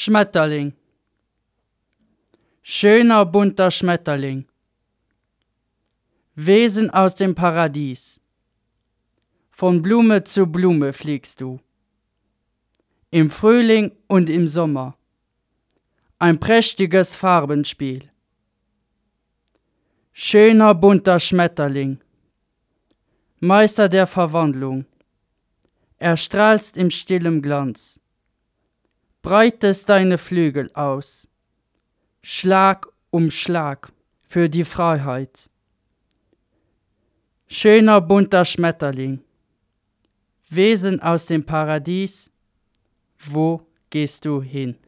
Schmetterling. Schöner bunter Schmetterling. Wesen aus dem Paradies. Von Blume zu Blume fliegst du. Im Frühling und im Sommer. Ein prächtiges Farbenspiel. Schöner bunter Schmetterling. Meister der Verwandlung. Erstrahlst im stillen Glanz. Breitest deine Flügel aus. Schlag um Schlag für die Freiheit. Schöner bunter Schmetterling. Wesen aus dem Paradies, wo gehst du hin?